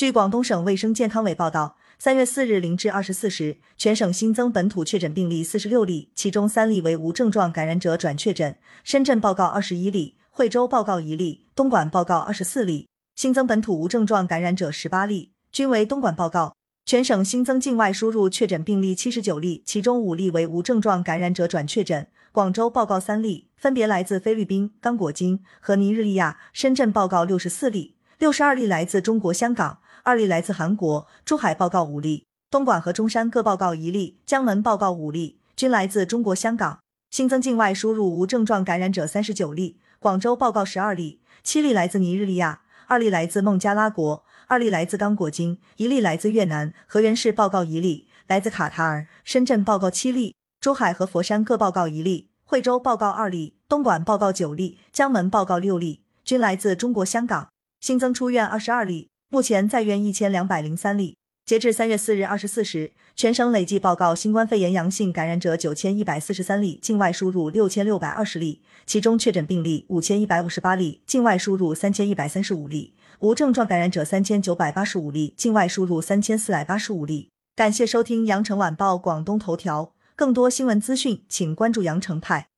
据广东省卫生健康委报道，三月四日零至二十四时，全省新增本土确诊病例四十六例，其中三例为无症状感染者转确诊。深圳报告二十一例，惠州报告一例，东莞报告二十四例。新增本土无症状感染者十八例，均为东莞报告。全省新增境外输入确诊病例七十九例，其中五例为无症状感染者转确诊。广州报告三例，分别来自菲律宾、刚果金和尼日利亚。深圳报告六十四例，六十二例来自中国香港，二例来自韩国。珠海报告五例，东莞和中山各报告一例，江门报告五例，均来自中国香港。新增境外输入无症状感染者三十九例，广州报告十二例，七例来自尼日利亚。二例来自孟加拉国，二例来自刚果金，一例来自越南。河源市报告一例，来自卡塔尔。深圳报告七例，珠海和佛山各报告一例，惠州报告二例，东莞报告九例，江门报告六例，均来自中国香港。新增出院二十二例，目前在院一千两百零三例。截至三月四日二十四时，全省累计报告新冠肺炎阳性感染者九千一百四十三例，境外输入六千六百二十例，其中确诊病例五千一百五十八例，境外输入三千一百三十五例，无症状感染者三千九百八十五例，境外输入三千四百八十五例。感谢收听羊城晚报广东头条，更多新闻资讯，请关注羊城派。